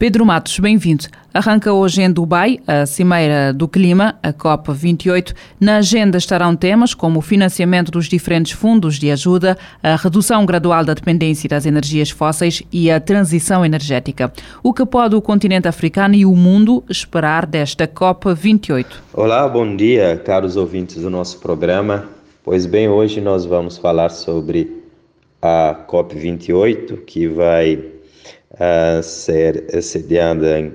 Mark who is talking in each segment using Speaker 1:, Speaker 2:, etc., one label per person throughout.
Speaker 1: Pedro Matos, bem-vindo. Arranca hoje em Dubai a Cimeira do Clima, a COP28. Na agenda estarão temas como o financiamento dos diferentes fundos de ajuda, a redução gradual da dependência das energias fósseis e a transição energética. O que pode o continente africano e o mundo esperar desta COP28?
Speaker 2: Olá, bom dia, caros ouvintes do nosso programa. Pois bem, hoje nós vamos falar sobre a COP28, que vai a ser sediada em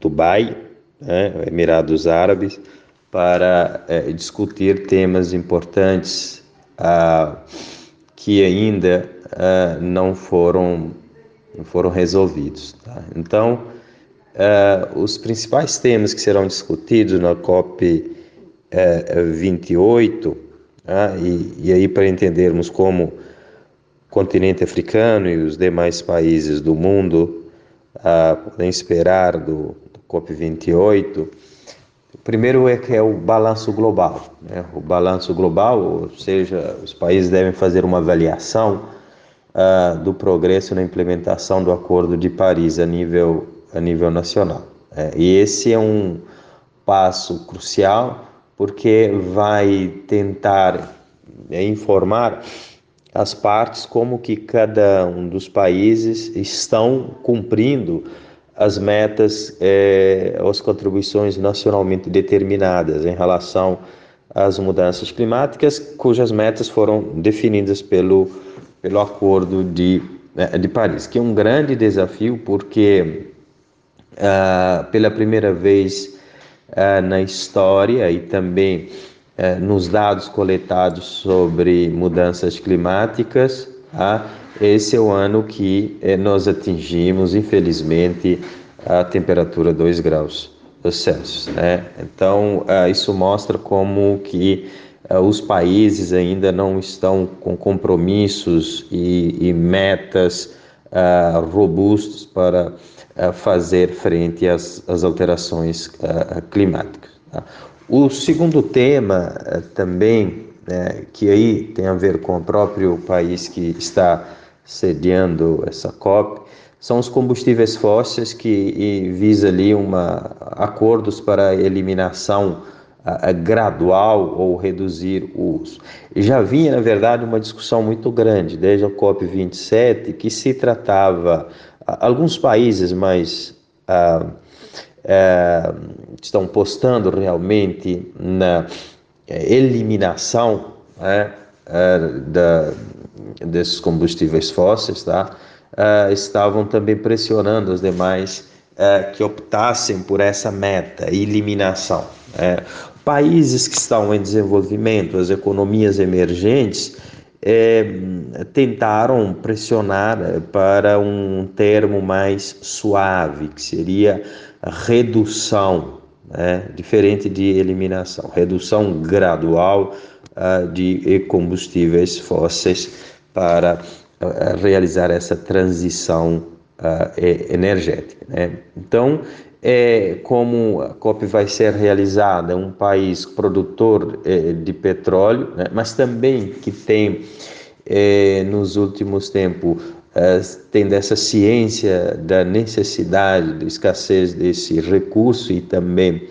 Speaker 2: Dubai, né, Emirados Árabes, para é, discutir temas importantes ah, que ainda ah, não foram não foram resolvidos. Tá? Então, ah, os principais temas que serão discutidos na COP 28, ah, e, e aí para entendermos como continente africano e os demais países do mundo podem esperar do, do COP28. O primeiro é que é o balanço global. Né? O balanço global, ou seja, os países devem fazer uma avaliação ah, do progresso na implementação do Acordo de Paris a nível, a nível nacional. É, e esse é um passo crucial porque vai tentar é, informar as partes como que cada um dos países estão cumprindo as metas, eh, as contribuições nacionalmente determinadas em relação às mudanças climáticas, cujas metas foram definidas pelo, pelo Acordo de, eh, de Paris, que é um grande desafio porque ah, pela primeira vez ah, na história e também é, nos dados coletados sobre mudanças climáticas, ah, esse é o ano que é, nós atingimos, infelizmente, a temperatura 2 graus Celsius. Né? Então, ah, isso mostra como que os países ainda não estão com compromissos e, e metas robustos para fazer frente às, às alterações climáticas. Tá? O segundo tema eh, também, né, que aí tem a ver com o próprio país que está sediando essa COP, são os combustíveis fósseis que visa ali uma acordos para eliminação a, a gradual ou reduzir o uso. Já vinha, na verdade, uma discussão muito grande desde a COP 27 que se tratava alguns países mais ah, é, estão postando realmente na é, eliminação né, é, da, desses combustíveis fósseis, tá? Estavam também pressionando os demais que optassem por essa meta, eliminação. É. países que estão em desenvolvimento, as economias emergentes, tentaram pressionar para um termo mais suave, que seria redução, né? diferente de eliminação, redução gradual uh, de combustíveis fósseis para uh, realizar essa transição uh, energética. Né? Então, é, como a COP vai ser realizada um país produtor é, de petróleo, né? mas também que tem é, nos últimos tempos eh, tendo essa ciência da necessidade, da escassez desse recurso e também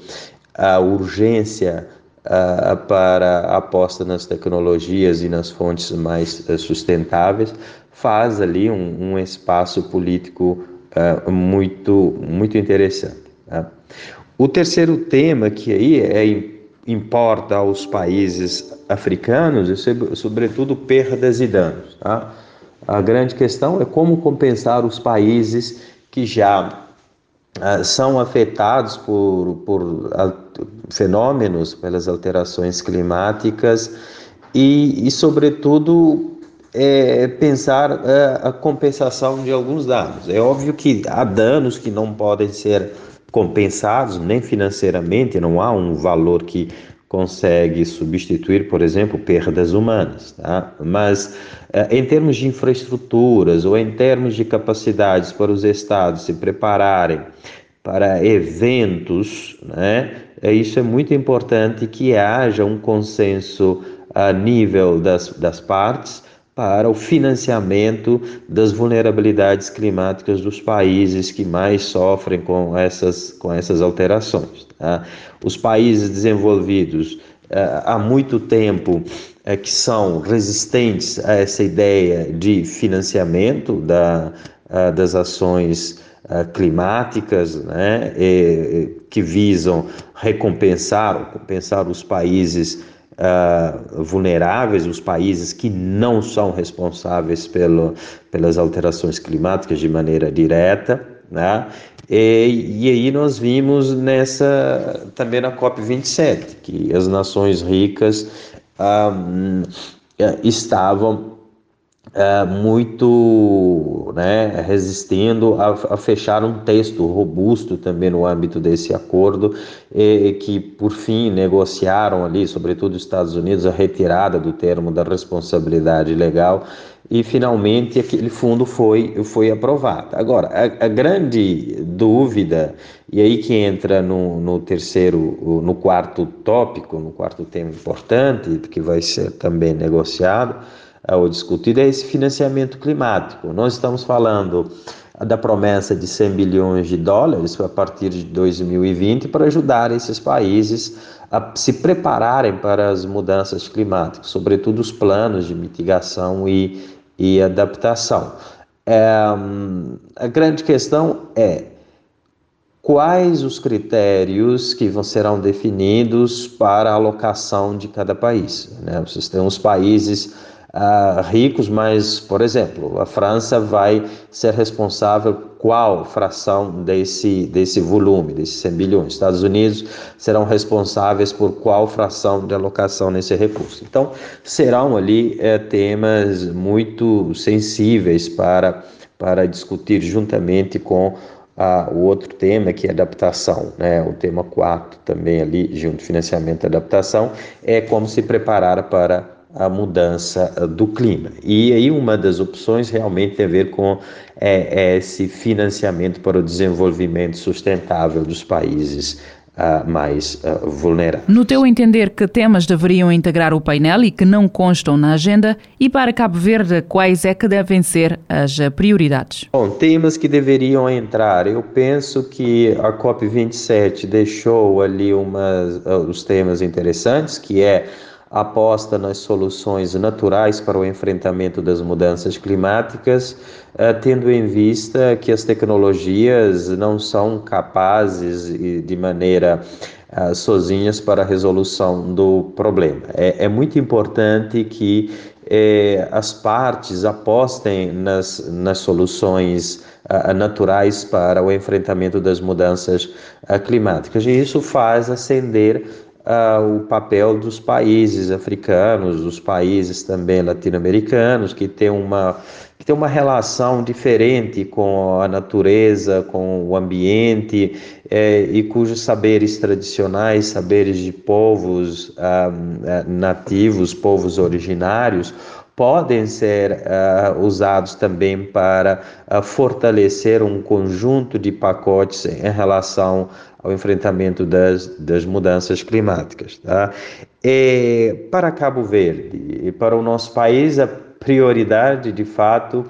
Speaker 2: a urgência para a aposta nas tecnologias e nas fontes mais uh, sustentáveis, faz ali um, um espaço político uh, muito, muito interessante. Tá? O terceiro tema que aí é, importa aos países africanos é, sobretudo, perdas e danos. Tá? A grande questão é como compensar os países que já uh, são afetados por, por fenômenos, pelas alterações climáticas e, e sobretudo, é pensar é, a compensação de alguns danos. É óbvio que há danos que não podem ser compensados nem financeiramente, não há um valor que consegue substituir, por exemplo, perdas humanas, tá? mas é, em termos de infraestruturas ou em termos de capacidades para os estados se prepararem para eventos, né? É, isso é muito importante que haja um consenso a nível das, das partes para o financiamento das vulnerabilidades climáticas dos países que mais sofrem com essas, com essas alterações. Tá? Os países desenvolvidos uh, há muito tempo uh, que são resistentes a essa ideia de financiamento da, uh, das ações climáticas, né, que visam recompensar, compensar os países uh, vulneráveis, os países que não são responsáveis pelo, pelas alterações climáticas de maneira direta, né? E, e, aí nós vimos nessa também na COP 27 que as nações ricas um, ah, estavam é, muito né, resistindo a, a, fechar um texto robusto também no âmbito desse acordo, e, que por fim negociaram ali, sobretudo os Estados Unidos, a retirada do termo da responsabilidade legal e finalmente aquele fundo foi, foi aprovado. Agora, a, a grande dúvida, e aí que entra no, no terceiro, no quarto tópico, no quarto tema importante, que vai ser também negociado, ou discutido é esse financiamento climático. Nós estamos falando da promessa de 100 bilhões de dólares a partir de 2020 para ajudar esses países a se prepararem para as mudanças climáticas, sobretudo os planos de mitigação e, e adaptação. É, a grande questão é quais os critérios que vão, serão definidos para a alocação de cada país. Né? Vocês têm os países uh, ricos, mas, por exemplo, a França vai ser responsável qual fração desse, desse volume, desses 100 bilhões. Estados Unidos serão responsáveis por qual fração de alocação nesse recurso. Então, serão ali é, temas muito sensíveis para, para discutir juntamente com ah, o outro tema que é adaptação, né? o tema 4 também ali, junto financiamento e adaptação, é como se preparar para a mudança eh, do clima. E aí uma das opções realmente tem a ver com é, é esse financiamento para o desenvolvimento sustentável dos países Uh, mais uh, vulneráveis.
Speaker 1: No teu entender, que temas deveriam integrar o painel e que não constam na agenda? E para Cabo Verde, quais é que devem ser as prioridades?
Speaker 2: Bom, temas que deveriam entrar. Eu penso que a COP27 deixou ali umas, uh, os temas interessantes, que é aposta nas soluções naturais para o enfrentamento das mudanças climáticas, eh, tendo em vista que as tecnologias não são capazes de maneira uh, sozinhas para a resolução do problema. É, é muito importante que eh, as partes apostem nas, nas soluções naturais para o enfrentamento das mudanças climáticas, e isso faz acender o papel dos países africanos, dos países também latino-americanos, que têm uma que tem uma relação diferente com a natureza, com o ambiente, é, e cujos saberes tradicionais, saberes de povos ah, ah, nativos, povos originários, podem ser uh, usados também para uh, fortalecer um conjunto de pacotes em relação ao enfrentamento das, das mudanças climáticas. Tá? E para Cabo Verde e para o nosso país, a prioridade de fato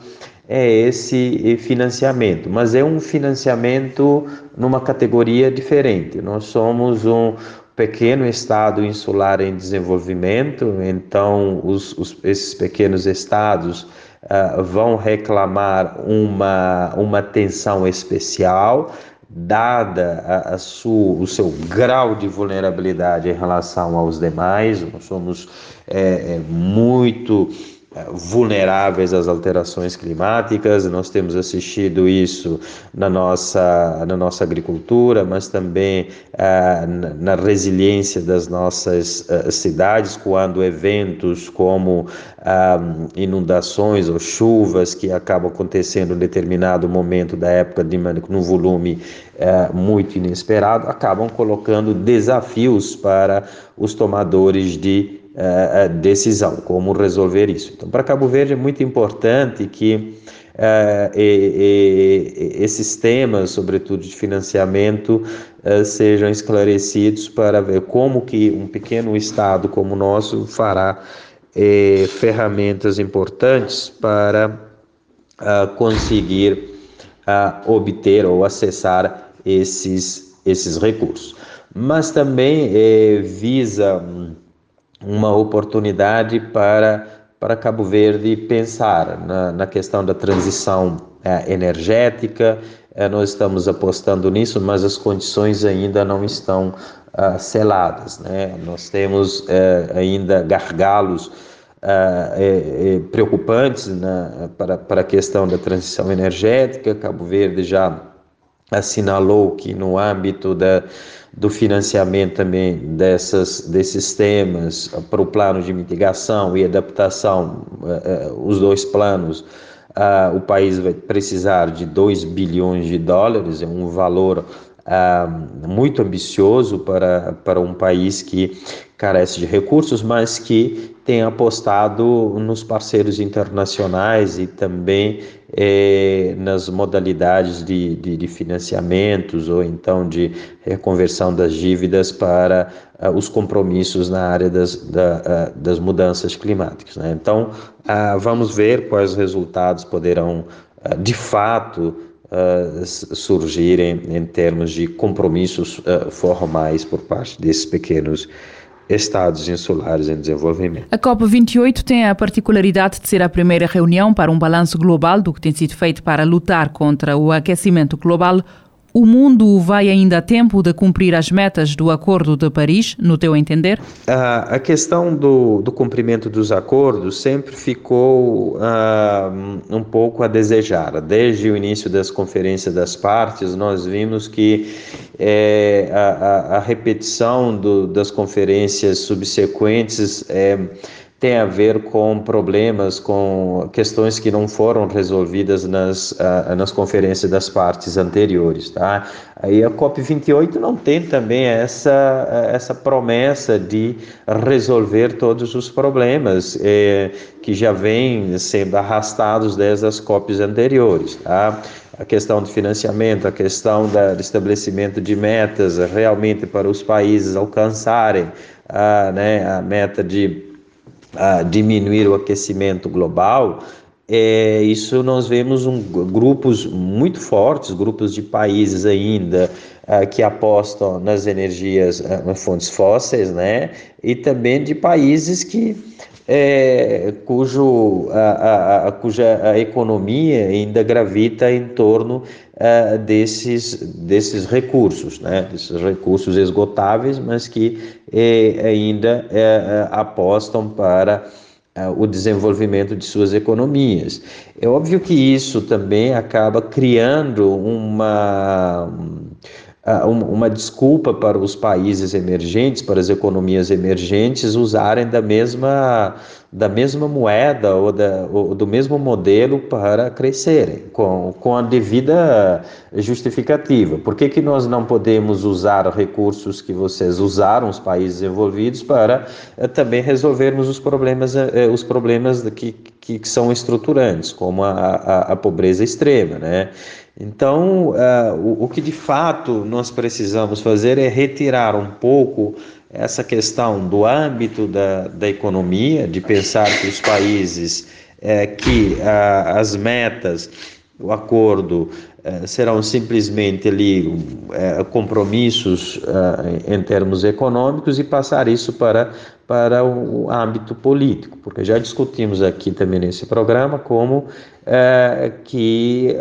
Speaker 2: é esse financiamento, mas é um financiamento numa categoria diferente. Nós somos um pequeno estado insular em desenvolvimento, então os, os, esses pequenos estados uh, vão reclamar uma, uma atenção especial dada a, a sua, o seu grau de vulnerabilidade em relação aos demais, nós somos é, é, muito vulneráveis às alterações climáticas. Nós temos assistido isso na nossa, na nossa agricultura, mas também ah, na resiliência das nossas ah, cidades, quando eventos como ah, inundações ou chuvas que acabam acontecendo em determinado momento da época de num volume muito inesperado, acabam colocando desafios para os tomadores de uh, decisão, como resolver isso. Então, para Cabo Verde é muito importante que uh, e, e, esses temas, sobretudo de financiamento, uh, sejam esclarecidos para ver como que um pequeno estado como o nosso fará ferramentas importantes para conseguir obter ou acessar esses, esses recursos. Mas também visa uma oportunidade para, para Cabo Verde pensar na, na questão da transição é, energética. É, nós estamos apostando nisso, mas as condições ainda não estão ah, seladas. Né? Nós temos é, ainda gargalos ah, preocupantes na, para, para a questão da transição energética. Cabo Verde já assinalou que no âmbito da do financiamento também dessas, desses temas para o plano de mitigação e adaptação, uh, uh, os dois planos, uh, o país vai precisar de 2 bilhões de dólares, é um valor muito ambicioso para, para um país que carece de recursos, mas que tem apostado nos parceiros internacionais e também eh, nas modalidades de, de, de, financiamentos ou então de reconversão das dívidas para uh, os compromissos na área das, da, uh, das mudanças climáticas. Né? Então, vamos ver quais resultados poderão, de fato, surgirem em termos de compromissos formais por parte desses pequenos estados insulares em desenvolvimento.
Speaker 1: A COP28 tem a particularidade de ser a primeira reunião para um balanço global do que tem sido feito para lutar contra o aquecimento global o mundo vai ainda a tempo de cumprir as metas do Acordo de Paris, no teu entender?
Speaker 2: a questão do, do, cumprimento dos acordos sempre ficou uh, um pouco a desejar. Desde o início das conferências das partes, nós vimos que é, a, a, repetição do, das conferências subsequentes é, tem a ver com problemas, com questões que não foram resolvidas nas, uh, nas conferências das partes anteriores. Tá? Aí a COP28 não tem também essa, essa promessa de resolver todos os problemas eh, que já vêm sendo arrastados desde as COPs anteriores. Tá? A questão do financiamento, a questão do estabelecimento de metas realmente para os países alcançarem a, né, a meta de a diminuir o aquecimento global, é, isso nós vemos um, grupos muito fortes, grupos de países ainda uh, que apostam nas energias, uh, fontes fósseis, né? E também de países que é, cujo, a, a, a, cuja economia ainda gravita em torno uh, desses, desses recursos, né? desses recursos esgotáveis, mas que eh, ainda eh, apostam para o desenvolvimento de suas economias. É óbvio que isso também acaba criando uma uma desculpa para os países emergentes, para as economias emergentes usarem da mesma, da mesma moeda ou, da, ou do mesmo modelo para crescerem, com, com a devida justificativa. Por que, que nós não podemos usar recursos que vocês usaram, os países envolvidos, para eh, também resolvermos os problemas, eh, os problemas que, que são estruturantes, como a, a, a pobreza extrema, né? Então, uh, o, o, que de fato nós precisamos fazer é retirar um pouco essa questão do âmbito da, da economia, de pensar que os países, é, que uh, as metas, o acordo serão simplesmente ali compromissos em termos econômicos e passar isso para para o âmbito político, porque já discutimos aqui também nesse programa como é, que,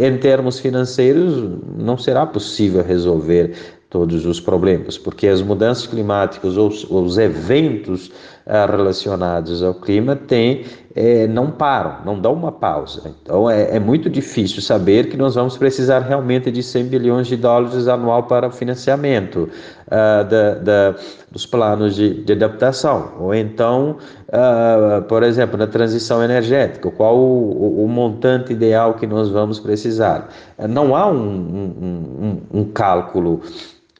Speaker 2: em termos financeiros, não será possível resolver todos os problemas, porque as mudanças climáticas ou os eventos relacionados ao clima tem é, não param, não dão uma pausa. Então é, é, muito difícil saber que nós vamos precisar realmente de 100 bilhões de dólares anual para o financiamento uh, da, da, dos planos de, de, adaptação. Ou então, uh, por exemplo, na transição energética, qual o, o, o, montante ideal que nós vamos precisar. Não há um, um, um, um cálculo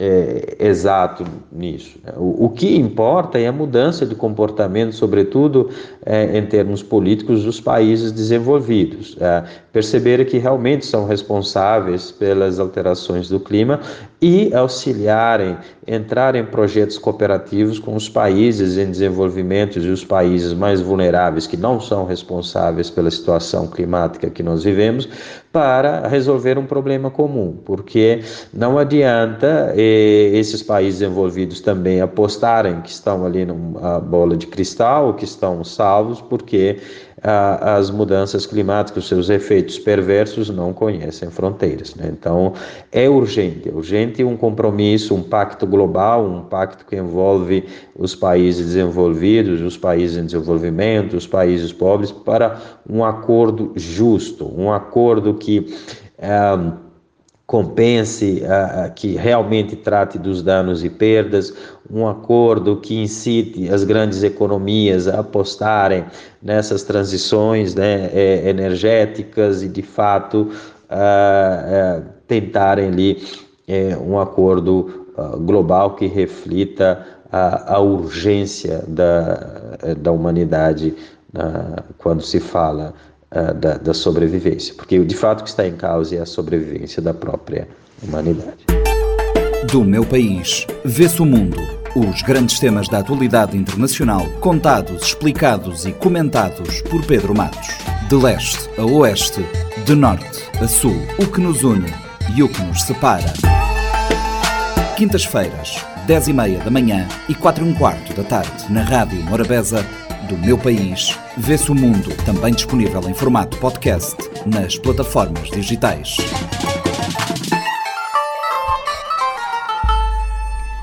Speaker 2: é, exato nisso. Né? O, o, que importa é a mudança de comportamento, sobretudo é, em termos políticos, dos países desenvolvidos. É, perceber que realmente são responsáveis pelas alterações do clima e auxiliarem, entrar em projetos cooperativos com os países em desenvolvimento e os países mais vulneráveis que não são responsáveis pela situação climática que nós vivemos, para resolver um problema comum, porque não adianta eh, esses países envolvidos também apostarem que estão ali numa bola de cristal, que estão salvos, porque ah, as mudanças climáticas, seus efeitos perversos não conhecem fronteiras. Né? Então, é urgente, é urgente um compromisso, um pacto global, um pacto que envolve os países desenvolvidos, os países em desenvolvimento, os países pobres, para um acordo justo, um acordo que. Ah, compense, uh, que realmente trate dos danos e perdas, um acordo que incite as grandes economias a apostarem nessas transições né, é, energéticas e, de fato, uh, tentarem ali é, um acordo global que reflita a, a urgência da, da humanidade quando se fala uh, da, da sobrevivência, porque de fato o que está em causa é a sobrevivência da própria humanidade.
Speaker 3: Do meu país, vê-se o mundo. Os grandes temas da atualidade internacional, contados, explicados e comentados por Pedro Matos. De leste a oeste, de norte a sul, o que nos une e o que nos separa. Quintas-feiras, 10 e meia da manhã e 4 e um quarto da tarde, na Rádio Morabeza do meu país, vê-se o mundo, também disponível em formato podcast nas plataformas digitais.